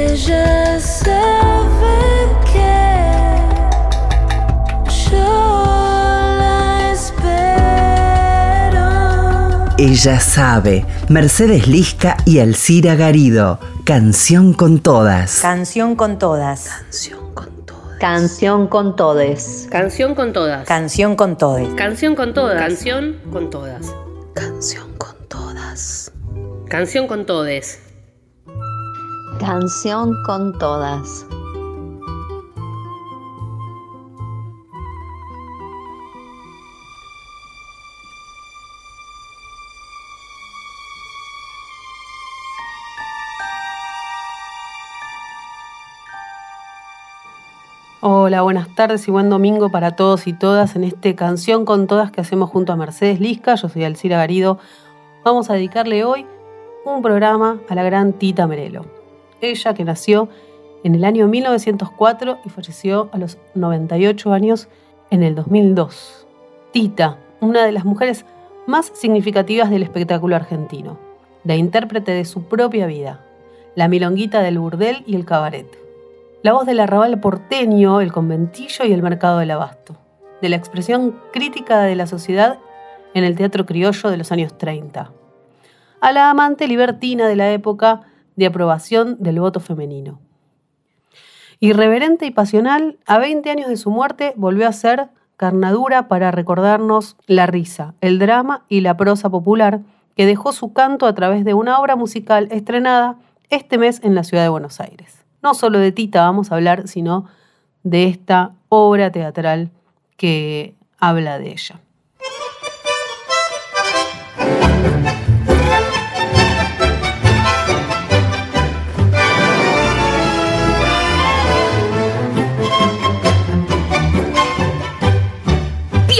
Ella sabe que yo la espero. Ella sabe, Mercedes Lisca y Alcira Garido. Canción con todas. Canción con todas. Canción con todas. Canción con todes. Canción con todas. Canción con todes. Canción con todas. Canción con todas. Canción con todas. Canción con todes. Canción con todas. Hola, buenas tardes y buen domingo para todos y todas en este Canción con Todas que hacemos junto a Mercedes Lisca. Yo soy Alcira Garido. Vamos a dedicarle hoy un programa a la gran Tita Merelo. Ella que nació en el año 1904 y falleció a los 98 años en el 2002. Tita, una de las mujeres más significativas del espectáculo argentino, la intérprete de su propia vida, la milonguita del burdel y el cabaret la voz del arrabal porteño, el conventillo y el mercado del abasto, de la expresión crítica de la sociedad en el teatro criollo de los años 30, a la amante libertina de la época de aprobación del voto femenino. Irreverente y pasional, a 20 años de su muerte volvió a ser carnadura para recordarnos la risa, el drama y la prosa popular que dejó su canto a través de una obra musical estrenada este mes en la ciudad de Buenos Aires no solo de Tita vamos a hablar, sino de esta obra teatral que habla de ella.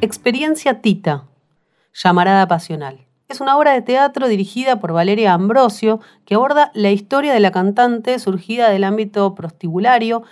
Experiencia Tita, llamarada pasional. Es una obra de teatro dirigida por Valeria Ambrosio que aborda la historia de la cantante surgida del ámbito prostibulario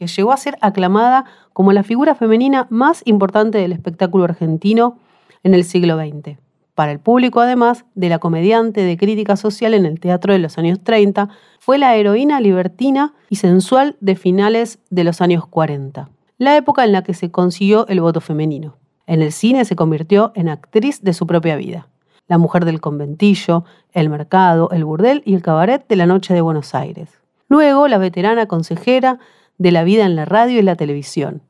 que llegó a ser aclamada como la figura femenina más importante del espectáculo argentino en el siglo XX. Para el público, además de la comediante de crítica social en el teatro de los años 30, fue la heroína libertina y sensual de finales de los años 40, la época en la que se consiguió el voto femenino. En el cine se convirtió en actriz de su propia vida la mujer del conventillo, el mercado, el burdel y el cabaret de la noche de Buenos Aires. Luego, la veterana consejera de la vida en la radio y la televisión,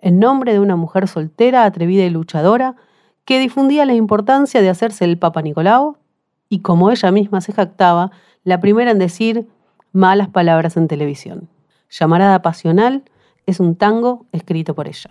en nombre de una mujer soltera, atrevida y luchadora, que difundía la importancia de hacerse el Papa Nicolau y, como ella misma se jactaba, la primera en decir malas palabras en televisión. Llamarada Pasional es un tango escrito por ella.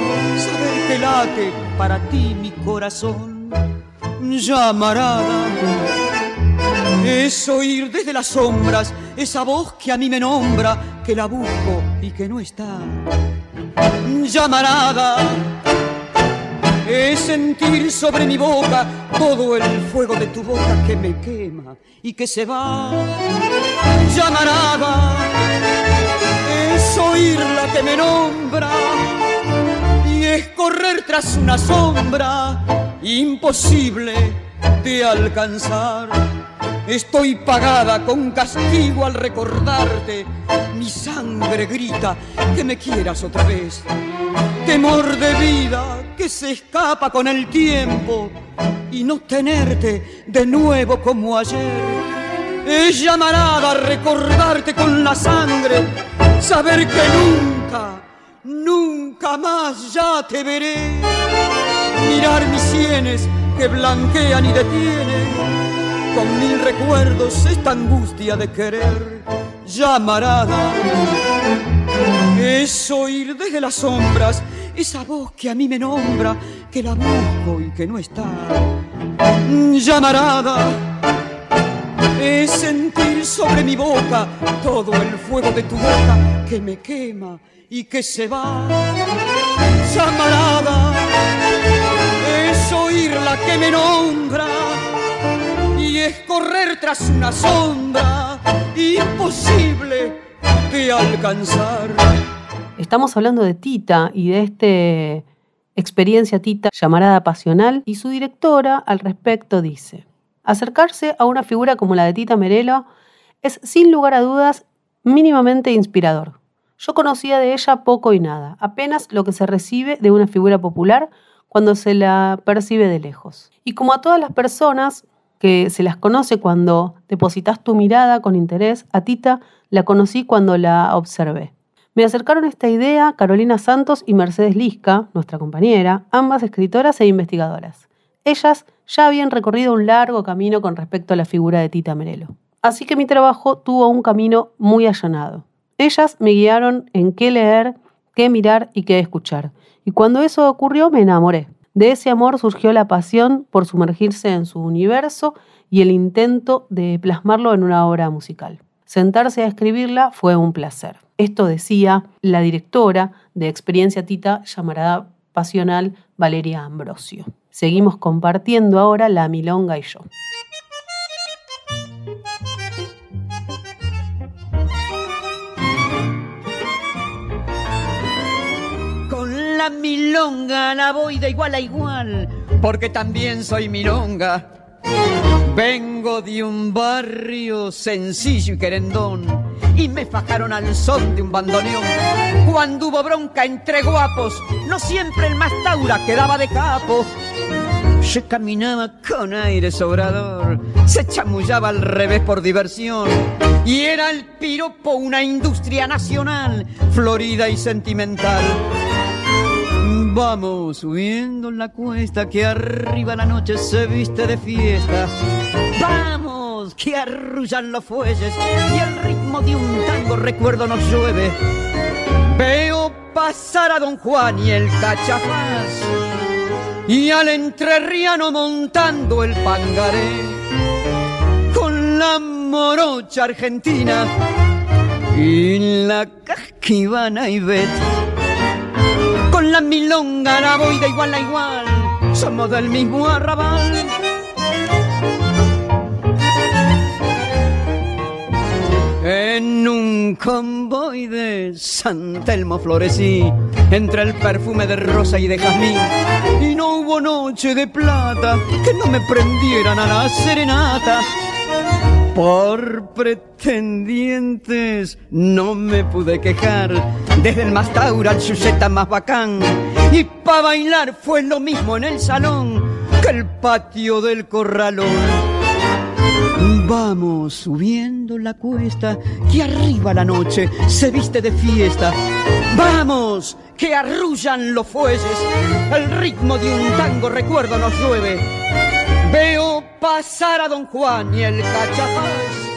Late para ti mi corazón. Llamarada. Es oír desde las sombras esa voz que a mí me nombra, que la busco y que no está. Llamarada es sentir sobre mi boca todo el fuego de tu boca que me quema y que se va. Llamarada es oír la que me nombra correr tras una sombra imposible de alcanzar. Estoy pagada con castigo al recordarte. Mi sangre grita que me quieras otra vez. Temor de vida que se escapa con el tiempo y no tenerte de nuevo como ayer. Es llamarada a recordarte con la sangre, saber que nunca, nunca más ya te veré. Mirar mis sienes que blanquean y detienen con mil recuerdos esta angustia de querer llamarada. Es oír desde las sombras esa voz que a mí me nombra, que la busco y que no está. Llamarada es sentir sobre mi boca todo el fuego de tu boca que me quema y que se va. Llamarada es oír la que me nombra y es correr tras una sombra imposible de alcanzar. Estamos hablando de Tita y de este experiencia Tita llamarada pasional y su directora al respecto dice, acercarse a una figura como la de Tita Merelo es sin lugar a dudas mínimamente inspirador. Yo conocía de ella poco y nada, apenas lo que se recibe de una figura popular cuando se la percibe de lejos. Y como a todas las personas, que se las conoce cuando depositas tu mirada con interés, a Tita la conocí cuando la observé. Me acercaron esta idea Carolina Santos y Mercedes Lisca, nuestra compañera, ambas escritoras e investigadoras. Ellas ya habían recorrido un largo camino con respecto a la figura de Tita Merelo. Así que mi trabajo tuvo un camino muy allanado. Ellas me guiaron en qué leer, qué mirar y qué escuchar. Y cuando eso ocurrió me enamoré. De ese amor surgió la pasión por sumergirse en su universo y el intento de plasmarlo en una obra musical. Sentarse a escribirla fue un placer. Esto decía la directora de Experiencia Tita llamarada Pasional Valeria Ambrosio. Seguimos compartiendo ahora la Milonga y yo. Con la milonga la voy de igual a igual, porque también soy milonga. Vengo de un barrio sencillo y querendón, y me fajaron al son de un bandoneón. Cuando hubo bronca entre guapos, no siempre el más taura quedaba de capo. Se caminaba con aire sobrador, se chamullaba al revés por diversión. Y era el piropo una industria nacional, florida y sentimental. Vamos subiendo la cuesta que arriba la noche se viste de fiesta. Vamos, que arrullan los fuelles y el ritmo de un tango recuerdo nos llueve. Veo pasar a Don Juan y el cachafaz y al entrerriano montando el pangaré con la morocha argentina y la casquivana y bet con la milonga la de igual a igual somos del mismo arrabal En un convoy de San Telmo florecí entre el perfume de rosa y de jazmín. Y no hubo noche de plata que no me prendieran a la serenata. Por pretendientes no me pude quejar, desde el más taura al chuseta más bacán. Y pa' bailar fue lo mismo en el salón que el patio del corralón. Vamos subiendo la cuesta, que arriba la noche se viste de fiesta. Vamos, que arrullan los fuelles, el ritmo de un tango recuerdo nos llueve. Veo pasar a Don Juan y el cachapaz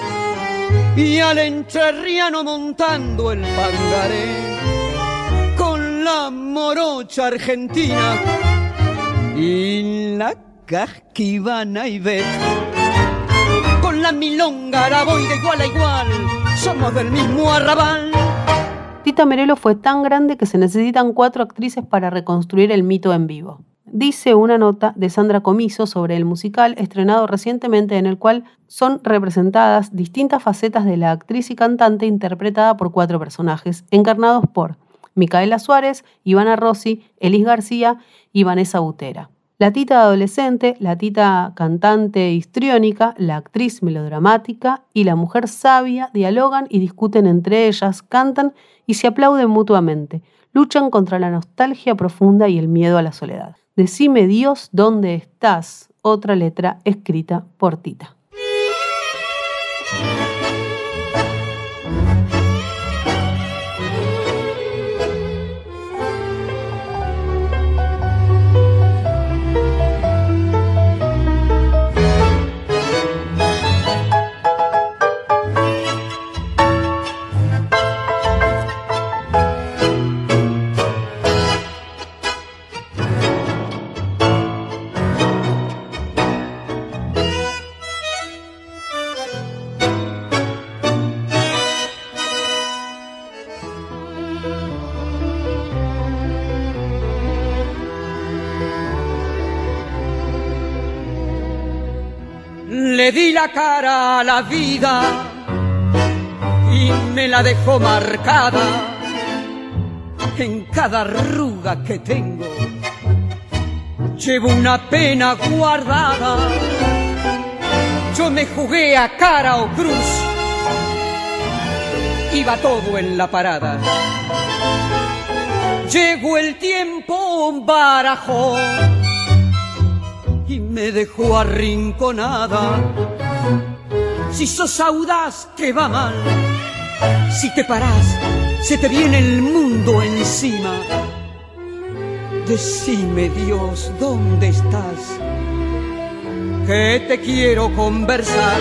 y al entrerriano montando el pangaré con la morocha argentina y la casquivana y con la de igual a igual, somos del mismo arrabal. Tita Merelo fue tan grande que se necesitan cuatro actrices para reconstruir el mito en vivo. Dice una nota de Sandra Comiso sobre el musical estrenado recientemente en el cual son representadas distintas facetas de la actriz y cantante interpretada por cuatro personajes, encarnados por Micaela Suárez, Ivana Rossi, Elis García y Vanessa Butera. La tita adolescente, la tita cantante histriónica, la actriz melodramática y la mujer sabia dialogan y discuten entre ellas, cantan y se aplauden mutuamente. Luchan contra la nostalgia profunda y el miedo a la soledad. Decime Dios dónde estás, otra letra escrita por Tita. Le di la cara a la vida y me la dejó marcada en cada arruga que tengo. Llevo una pena guardada. Yo me jugué a cara o cruz. Iba todo en la parada. Llegó el tiempo, barajó me dejó arrinconada. Si sos audaz, que va mal. Si te parás, se te viene el mundo encima. Decime, Dios, ¿dónde estás? Que te quiero conversar.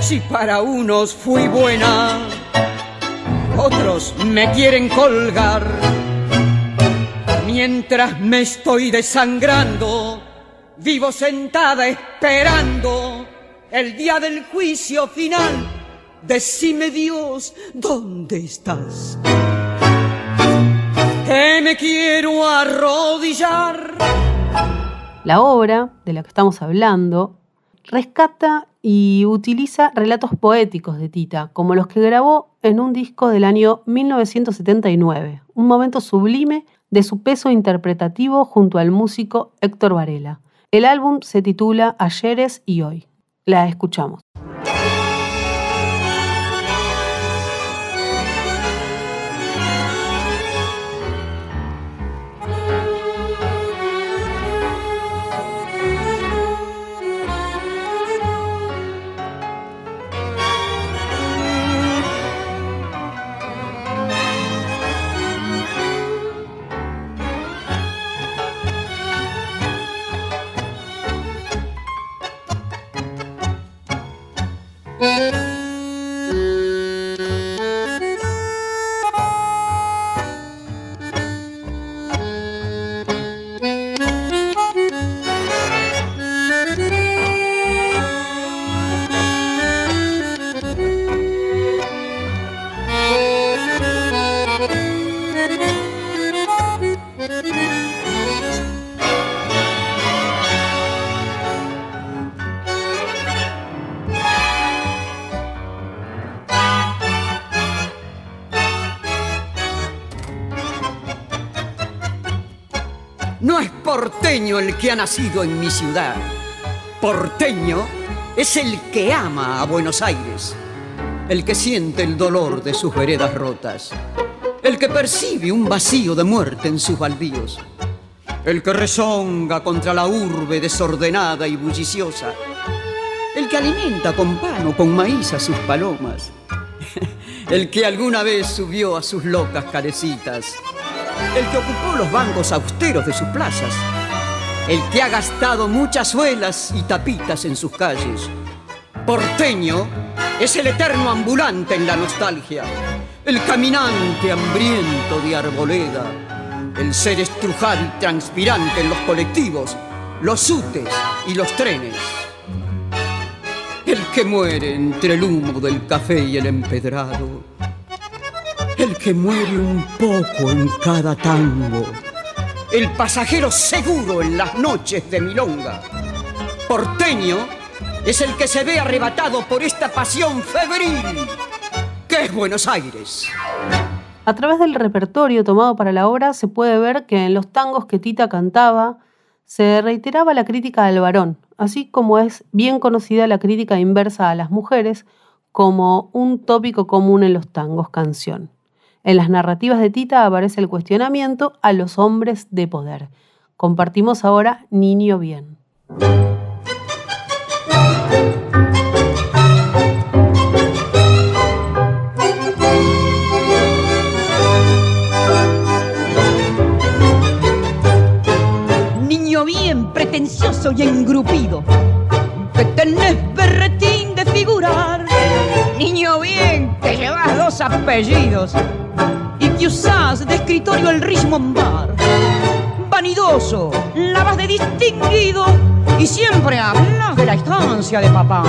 Si para unos fui buena, otros me quieren colgar Mientras me estoy desangrando, vivo sentada esperando el día del juicio final. Decime Dios, ¿dónde estás? Que me quiero arrodillar. La obra de la que estamos hablando rescata y utiliza relatos poéticos de Tita, como los que grabó en un disco del año 1979, un momento sublime de su peso interpretativo junto al músico Héctor Varela. El álbum se titula Ayeres y Hoy. La escuchamos. Que ha nacido en mi ciudad. Porteño es el que ama a Buenos Aires, el que siente el dolor de sus veredas rotas, el que percibe un vacío de muerte en sus baldíos, el que rezonga contra la urbe desordenada y bulliciosa, el que alimenta con pan o con maíz a sus palomas, el que alguna vez subió a sus locas carecitas, el que ocupó los bancos austeros de sus plazas, el que ha gastado muchas suelas y tapitas en sus calles. Porteño es el eterno ambulante en la nostalgia, el caminante hambriento de arboleda, el ser estrujado y transpirante en los colectivos, los sutes y los trenes. El que muere entre el humo del café y el empedrado. El que muere un poco en cada tango. El pasajero seguro en las noches de milonga. Porteño es el que se ve arrebatado por esta pasión febril que es Buenos Aires. A través del repertorio tomado para la obra se puede ver que en los tangos que Tita cantaba se reiteraba la crítica al varón, así como es bien conocida la crítica inversa a las mujeres como un tópico común en los tangos canción. En las narrativas de Tita aparece el cuestionamiento a los hombres de poder. Compartimos ahora Niño Bien. Niño bien pretencioso y engrupido, que tenés berretín de figurar. Niño bien que llevas dos apellidos y que usás de escritorio el Richmond Bar. Vanidoso, la vas de distinguido y siempre hablas de la estancia de papá.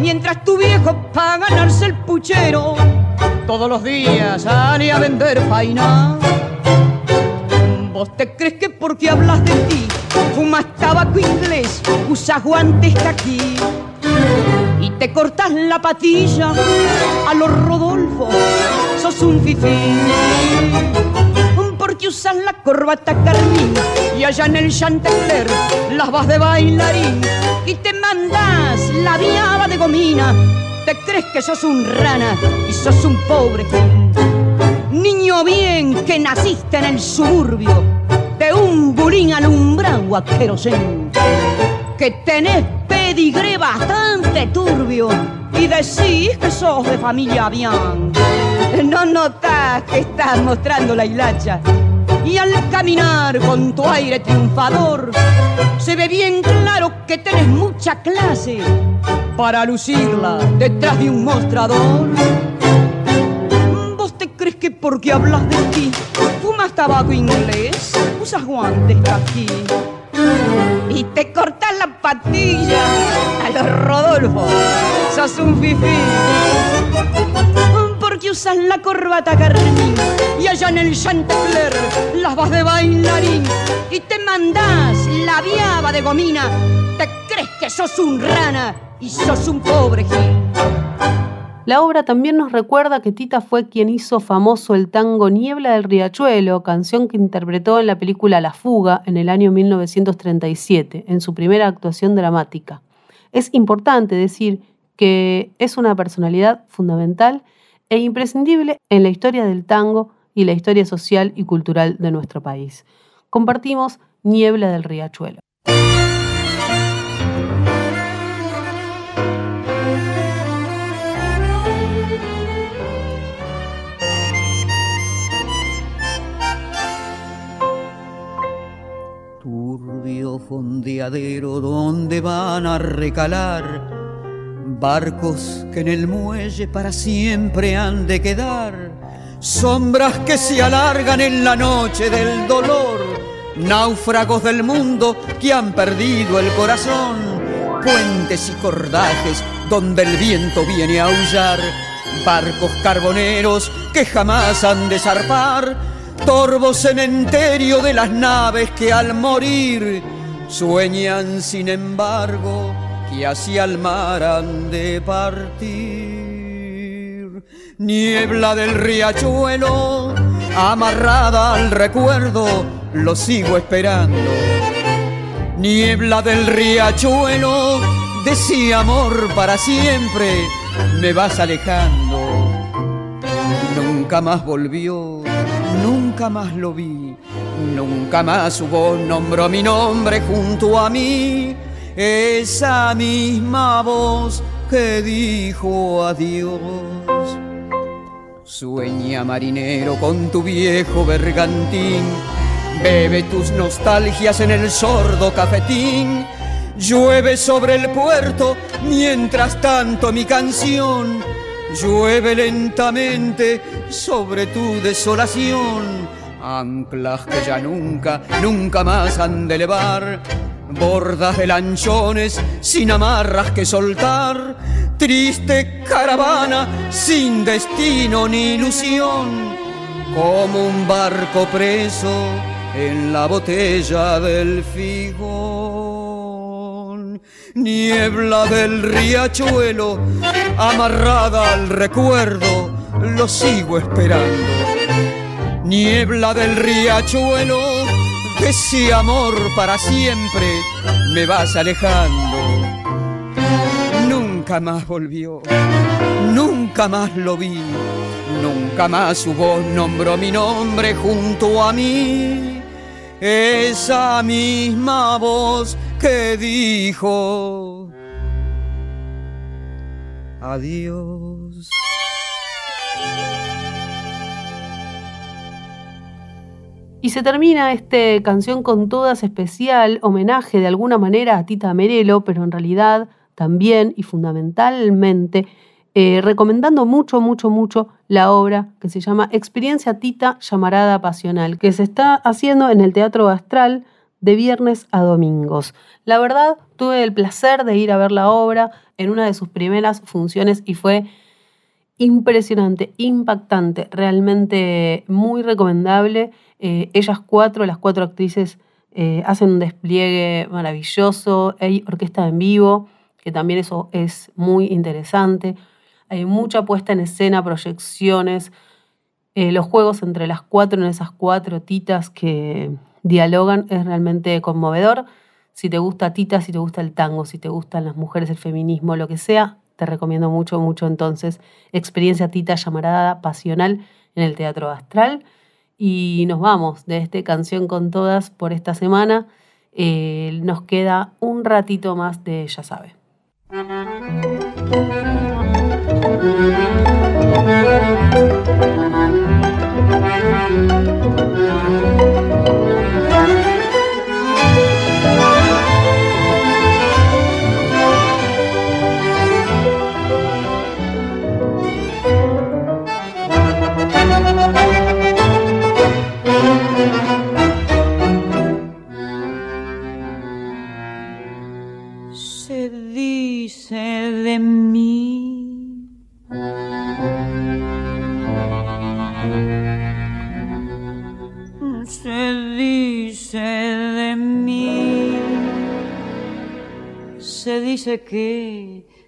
Mientras tu viejo para ganarse el puchero, todos los días sale a vender paina. ¿Vos te crees que porque hablas de ti fumas tabaco inglés, usas guantes aquí y te cortas la patilla a los Sos un fifí porque usas la corbata carmín y allá en el Chantecler las vas de bailarín y te mandas la viaba de gomina. Te crees que sos un rana y sos un pobre gil. Niño bien que naciste en el suburbio de un burín alumbrado a querosén. Que tenés pedigré bastante turbio y decís que sos de familia bien. No notas que estás mostrando la hilacha y al caminar con tu aire triunfador se ve bien claro que tenés mucha clase para lucirla detrás de un mostrador. ¿Vos te crees que porque hablas de ti fumas tabaco inglés, usas guantes aquí y te cortas la patilla a los Rodolfo? Sos un fifí porque usas la corbata carmín y allá en el Chantecler las vas de bailarín y te mandás la viaba de gomina. Te crees que sos un rana y sos un pobre gil. La obra también nos recuerda que Tita fue quien hizo famoso el tango Niebla del Riachuelo, canción que interpretó en la película La Fuga en el año 1937, en su primera actuación dramática. Es importante decir que es una personalidad fundamental e imprescindible en la historia del tango y la historia social y cultural de nuestro país. Compartimos Niebla del Riachuelo. Fondeadero donde van a recalar barcos que en el muelle para siempre han de quedar, sombras que se alargan en la noche del dolor, náufragos del mundo que han perdido el corazón, puentes y cordajes donde el viento viene a aullar, barcos carboneros que jamás han de zarpar, torvo cementerio de las naves que al morir sueñan sin embargo que hacia el mar han de partir. Niebla del riachuelo, amarrada al recuerdo, lo sigo esperando. Niebla del riachuelo, decía amor para siempre, me vas alejando. Nunca más volvió, nunca más lo vi, nunca más voz nombró mi nombre junto a mí. Esa misma voz que dijo adiós. Sueña marinero con tu viejo bergantín, bebe tus nostalgias en el sordo cafetín. Llueve sobre el puerto, mientras tanto mi canción llueve lentamente sobre tu desolación. Anclas que ya nunca, nunca más han de elevar bordas de lanchones sin amarras que soltar, triste caravana sin destino ni ilusión, como un barco preso en la botella del figón. Niebla del riachuelo, amarrada al recuerdo, lo sigo esperando. Niebla del riachuelo, ese amor para siempre me vas alejando. Nunca más volvió, nunca más lo vi, nunca más su voz nombró mi nombre junto a mí. Esa misma voz que dijo adiós. Y se termina este canción con todas especial, homenaje de alguna manera a Tita Merelo, pero en realidad también y fundamentalmente eh, recomendando mucho, mucho, mucho la obra que se llama Experiencia Tita Llamarada Pasional, que se está haciendo en el Teatro Astral de viernes a domingos. La verdad, tuve el placer de ir a ver la obra en una de sus primeras funciones y fue impresionante, impactante, realmente muy recomendable. Eh, ellas cuatro, las cuatro actrices, eh, hacen un despliegue maravilloso. Hay orquesta en vivo, que también eso es muy interesante. Hay mucha puesta en escena, proyecciones, eh, los juegos entre las cuatro en esas cuatro titas que dialogan es realmente conmovedor. Si te gusta Tita, si te gusta el tango, si te gustan las mujeres, el feminismo, lo que sea, te recomiendo mucho, mucho entonces Experiencia Tita llamarada Pasional en el Teatro Astral. Y nos vamos de este Canción con Todas por esta semana. Eh, nos queda un ratito más de Ya sabe. Se dice de mí, se dice que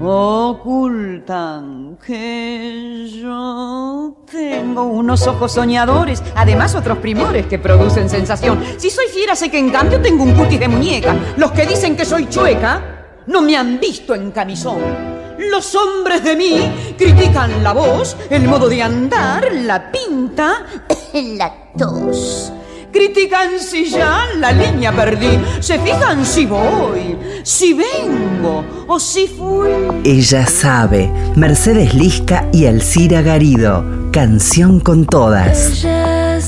Cuentan que yo tengo unos ojos soñadores, además otros primores que producen sensación. Si soy fiera, sé que en cambio tengo un cutis de muñeca. Los que dicen que soy chueca no me han visto en camisón. Los hombres de mí critican la voz, el modo de andar, la pinta, la tos. Critican si ya la línea perdí, se fijan si voy, si vengo o si fui. Ella sabe. Mercedes Lisca y Alcira Garido. Canción con todas. Ella